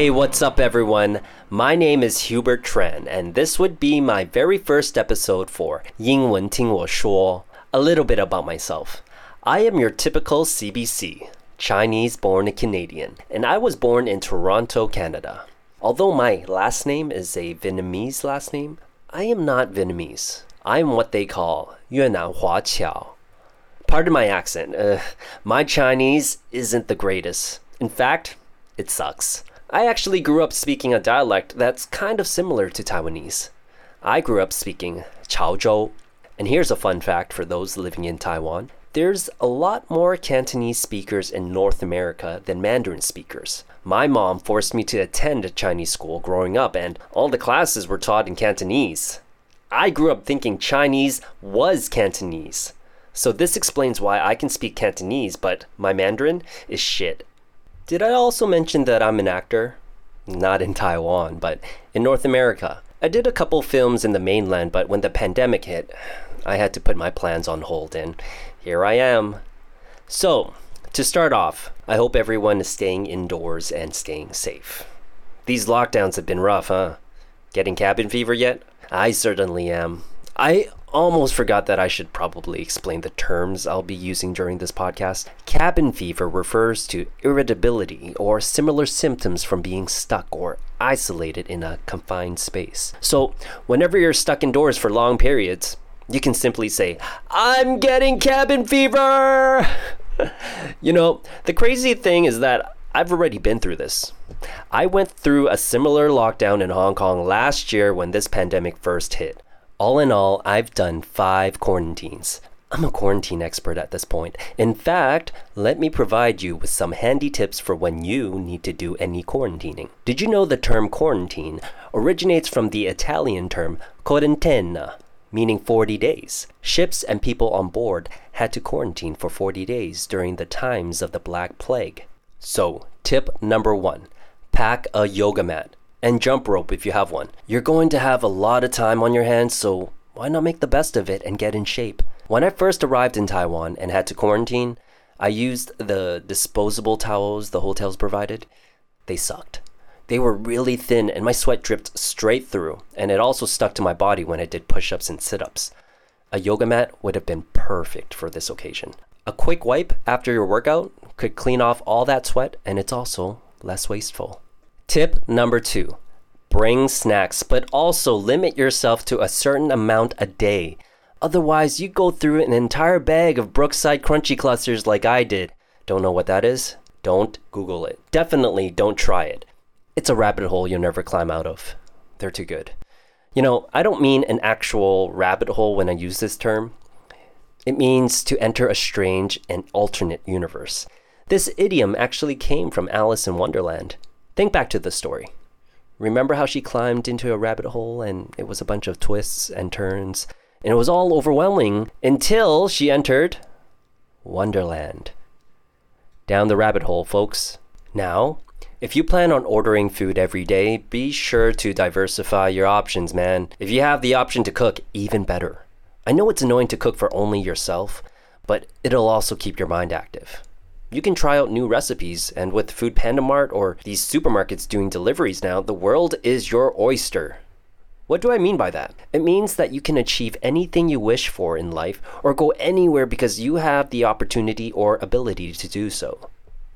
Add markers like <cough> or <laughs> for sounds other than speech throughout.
Hey, what's up, everyone? My name is Hubert Tran, and this would be my very first episode for 英文听我说. A little bit about myself. I am your typical CBC, Chinese born Canadian, and I was born in Toronto, Canada. Although my last name is a Vietnamese last name, I am not Vietnamese. I am what they call 越南华侨. Pardon my accent. Uh, my Chinese isn't the greatest. In fact, it sucks. I actually grew up speaking a dialect that's kind of similar to Taiwanese. I grew up speaking Chaozhou. And here's a fun fact for those living in Taiwan there's a lot more Cantonese speakers in North America than Mandarin speakers. My mom forced me to attend a Chinese school growing up, and all the classes were taught in Cantonese. I grew up thinking Chinese was Cantonese. So this explains why I can speak Cantonese, but my Mandarin is shit. Did I also mention that I'm an actor? Not in Taiwan, but in North America. I did a couple films in the mainland, but when the pandemic hit, I had to put my plans on hold, and here I am. So, to start off, I hope everyone is staying indoors and staying safe. These lockdowns have been rough, huh? Getting cabin fever yet? I certainly am. I almost forgot that I should probably explain the terms I'll be using during this podcast. Cabin fever refers to irritability or similar symptoms from being stuck or isolated in a confined space. So, whenever you're stuck indoors for long periods, you can simply say, I'm getting cabin fever! <laughs> you know, the crazy thing is that I've already been through this. I went through a similar lockdown in Hong Kong last year when this pandemic first hit. All in all, I've done five quarantines. I'm a quarantine expert at this point. In fact, let me provide you with some handy tips for when you need to do any quarantining. Did you know the term quarantine originates from the Italian term quarantena, meaning 40 days? Ships and people on board had to quarantine for 40 days during the times of the Black Plague. So, tip number one pack a yoga mat and jump rope if you have one. You're going to have a lot of time on your hands, so why not make the best of it and get in shape? When I first arrived in Taiwan and had to quarantine, I used the disposable towels the hotels provided. They sucked. They were really thin and my sweat dripped straight through, and it also stuck to my body when I did push ups and sit ups. A yoga mat would have been perfect for this occasion. A quick wipe after your workout could clean off all that sweat, and it's also less wasteful. Tip number two bring snacks, but also limit yourself to a certain amount a day. Otherwise, you go through an entire bag of Brookside Crunchy Clusters like I did. Don't know what that is? Don't Google it. Definitely don't try it. It's a rabbit hole you'll never climb out of. They're too good. You know, I don't mean an actual rabbit hole when I use this term. It means to enter a strange and alternate universe. This idiom actually came from Alice in Wonderland. Think back to the story. Remember how she climbed into a rabbit hole and it was a bunch of twists and turns, and it was all overwhelming until she entered Wonderland. Down the rabbit hole, folks. Now, if you plan on ordering food every day, be sure to diversify your options, man. If you have the option to cook, even better. I know it's annoying to cook for only yourself, but it'll also keep your mind active you can try out new recipes. And with Food Panda Mart or these supermarkets doing deliveries now, the world is your oyster. What do I mean by that? It means that you can achieve anything you wish for in life or go anywhere because you have the opportunity or ability to do so.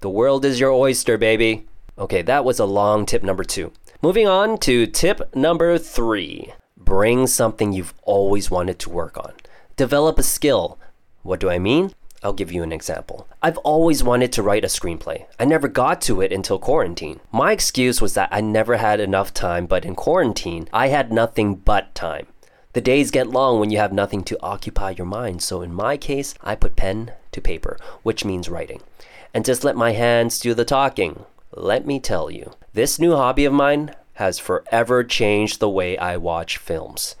The world is your oyster, baby. Okay, that was a long tip number two. Moving on to tip number three bring something you've always wanted to work on. Develop a skill. What do I mean? I'll give you an example. I've always wanted to write a screenplay. I never got to it until quarantine. My excuse was that I never had enough time, but in quarantine, I had nothing but time. The days get long when you have nothing to occupy your mind, so in my case, I put pen to paper, which means writing, and just let my hands do the talking. Let me tell you, this new hobby of mine has forever changed the way I watch films.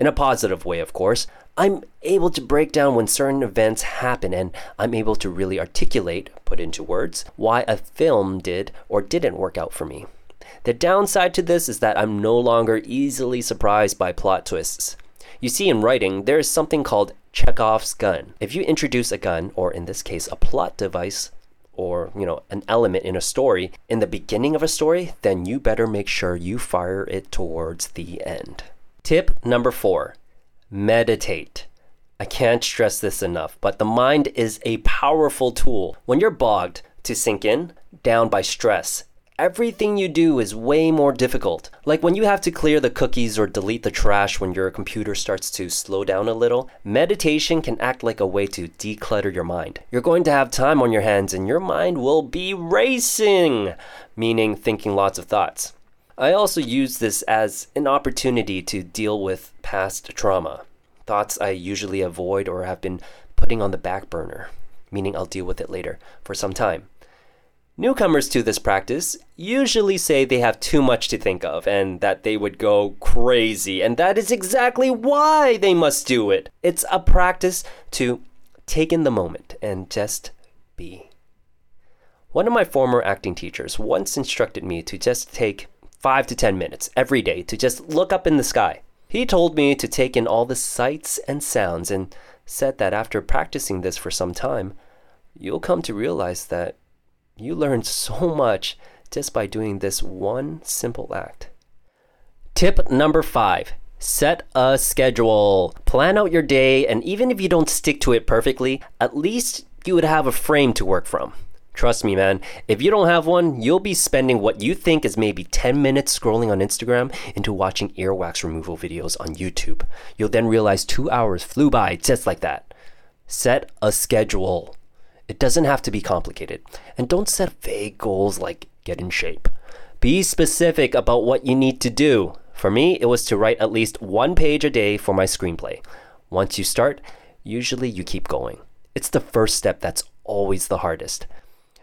In a positive way, of course. I'm able to break down when certain events happen and I'm able to really articulate, put into words, why a film did or didn't work out for me. The downside to this is that I'm no longer easily surprised by plot twists. You see, in writing, there is something called Chekhov's gun. If you introduce a gun, or in this case, a plot device, or, you know, an element in a story in the beginning of a story, then you better make sure you fire it towards the end. Tip number 4. Meditate. I can't stress this enough, but the mind is a powerful tool. When you're bogged to sink in, down by stress, everything you do is way more difficult. Like when you have to clear the cookies or delete the trash when your computer starts to slow down a little, meditation can act like a way to declutter your mind. You're going to have time on your hands and your mind will be racing, meaning thinking lots of thoughts. I also use this as an opportunity to deal with past trauma, thoughts I usually avoid or have been putting on the back burner, meaning I'll deal with it later for some time. Newcomers to this practice usually say they have too much to think of and that they would go crazy, and that is exactly why they must do it. It's a practice to take in the moment and just be. One of my former acting teachers once instructed me to just take five to ten minutes every day to just look up in the sky. He told me to take in all the sights and sounds and said that after practicing this for some time, you'll come to realize that you learn <laughs> so much just by doing this one simple act. Tip number five set a schedule. Plan out your day, and even if you don't stick to it perfectly, at least you would have a frame to work from. Trust me, man, if you don't have one, you'll be spending what you think is maybe 10 minutes scrolling on Instagram into watching earwax removal videos on YouTube. You'll then realize two hours flew by just like that. Set a schedule. It doesn't have to be complicated. And don't set vague goals like get in shape. Be specific about what you need to do. For me, it was to write at least one page a day for my screenplay. Once you start, usually you keep going. It's the first step that's always the hardest.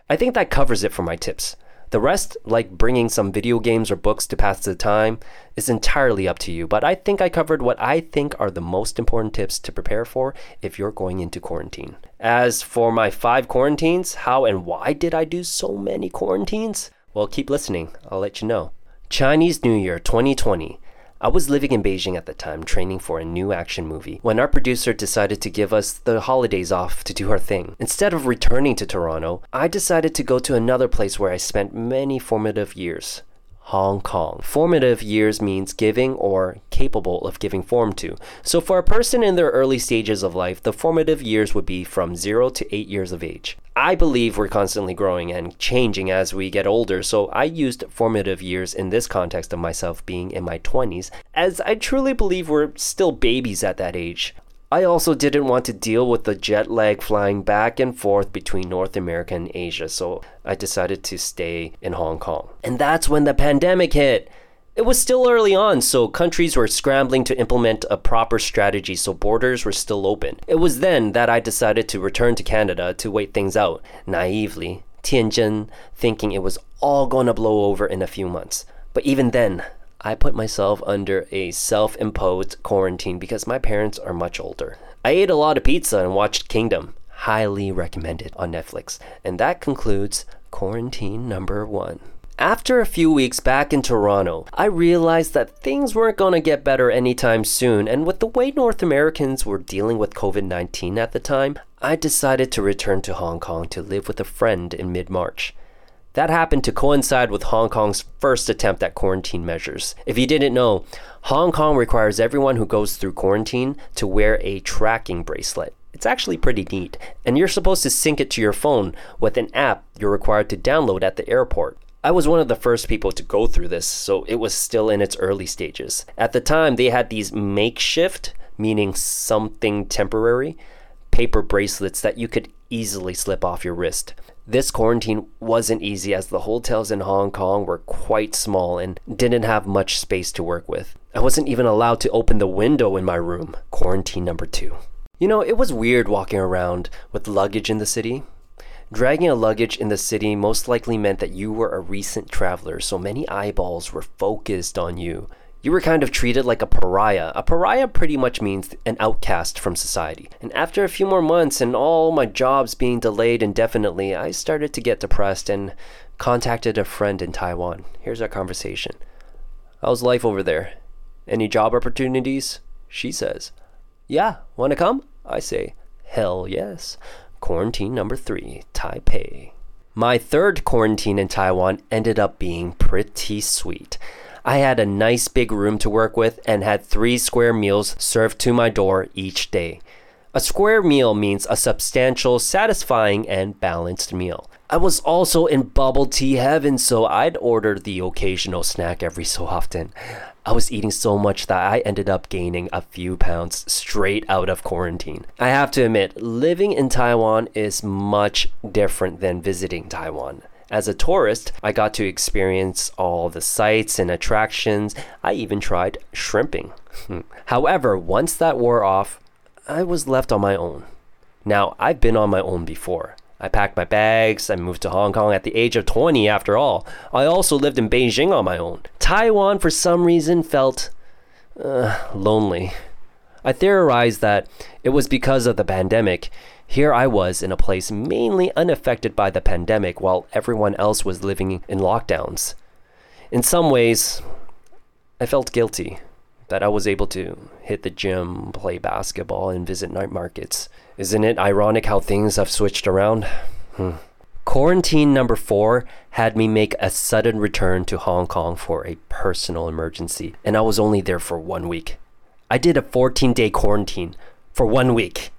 I think that covers it for my tips. The rest, like bringing some video games or books to pass the time, is entirely up to you, but I think I covered what I think are the most important tips to prepare for if you're going into quarantine. As for my five quarantines, how and why did I do so many quarantines? Well, keep listening, I'll let you know. Chinese New Year 2020. I was living in Beijing at the time, training for a new action movie, when our producer decided to give us the holidays off to do our thing. Instead of returning to Toronto, I decided to go to another place where I spent many formative years. Hong Kong. Formative years means giving or capable of giving form to. So, for a person in their early stages of life, the formative years would be from 0 to 8 years of age. I believe we're constantly growing and changing as we get older, so I used formative years in this context of myself being in my 20s, as I truly believe we're still babies at that age. I also didn't want to deal with the jet lag flying back and forth between North America and Asia, so I decided to stay in Hong Kong. And that's when the pandemic hit. It was still early on, so countries were scrambling to implement a proper strategy, so borders were still open. It was then that I decided to return to Canada to wait things out, naively, tianzhen, thinking it was all gonna blow over in a few months. But even then, I put myself under a self imposed quarantine because my parents are much older. I ate a lot of pizza and watched Kingdom, highly recommended on Netflix. And that concludes quarantine number one. After a few weeks back in Toronto, I realized that things weren't going to get better anytime soon, and with the way North Americans were dealing with COVID 19 at the time, I decided to return to Hong Kong to live with a friend in mid March. That happened to coincide with Hong Kong's first attempt at quarantine measures. If you didn't know, Hong Kong requires everyone who goes through quarantine to wear a tracking bracelet. It's actually pretty neat, and you're supposed to sync it to your phone with an app you're required to download at the airport. I was one of the first people to go through this, so it was still in its early stages. At the time, they had these makeshift, meaning something temporary, paper bracelets that you could easily slip off your wrist. This quarantine wasn't easy as the hotels in Hong Kong were quite small and didn't have much space to work with. I wasn't even allowed to open the window in my room. Quarantine number two. You know, it was weird walking around with luggage in the city. Dragging a luggage in the city most likely meant that you were a recent traveler, so many eyeballs were focused on you you were kind of treated like a pariah. A pariah pretty much means an outcast from society. And after a few more months and all my jobs being delayed indefinitely, I started to get depressed and contacted a friend in Taiwan. Here's our conversation. How's life over there? Any job opportunities? She says, Yeah, want to come? I say, Hell yes. Quarantine number three, Taipei. My third quarantine in Taiwan ended up being pretty sweet. I had a nice big room to work with and had three square meals served to my door each day. A square meal means a substantial, satisfying, and balanced meal. I was also in bubble tea heaven, so I'd order the occasional snack every so often. I was eating so much that I ended up gaining a few pounds straight out of quarantine. I have to admit, living in Taiwan is much different than visiting Taiwan. As a tourist, I got to experience all the sights and attractions. I even tried shrimping. <laughs> However, once that wore off, I was left on my own. Now, I've been on my own before. I packed my bags. I moved to Hong Kong at the age of 20, after all. I also lived in Beijing on my own. Taiwan, for some reason, felt uh, lonely. I theorized that it was because of the pandemic. Here I was in a place mainly unaffected by the pandemic while everyone else was living in lockdowns. In some ways, I felt guilty that I was able to hit the gym, play basketball, and visit night markets. Isn't it ironic how things have switched around? Hmm. Quarantine number four had me make a sudden return to Hong Kong for a personal emergency, and I was only there for one week. I did a 14 day quarantine for one week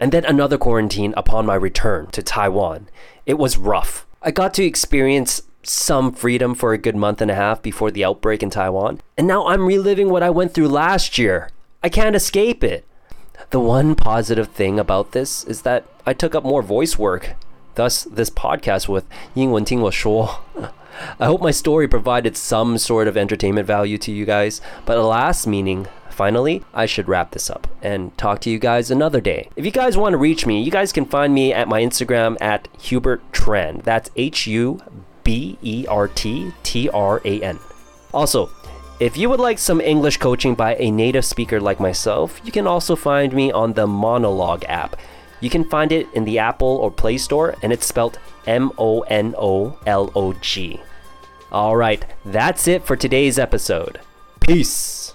and then another quarantine upon my return to Taiwan. It was rough. I got to experience some freedom for a good month and a half before the outbreak in Taiwan, and now I'm reliving what I went through last year. I can't escape it. The one positive thing about this is that I took up more voice work, thus, this podcast with Ying Wen Ting <laughs> I hope my story provided some sort of entertainment value to you guys, but alas, meaning finally, I should wrap this up and talk to you guys another day. If you guys want to reach me, you guys can find me at my Instagram at Hubert Tran. That's H U B E R T T R A N. Also, if you would like some English coaching by a native speaker like myself, you can also find me on the Monologue app. You can find it in the Apple or Play Store, and it's spelled M O N O L O G. All right, that's it for today's episode. Peace.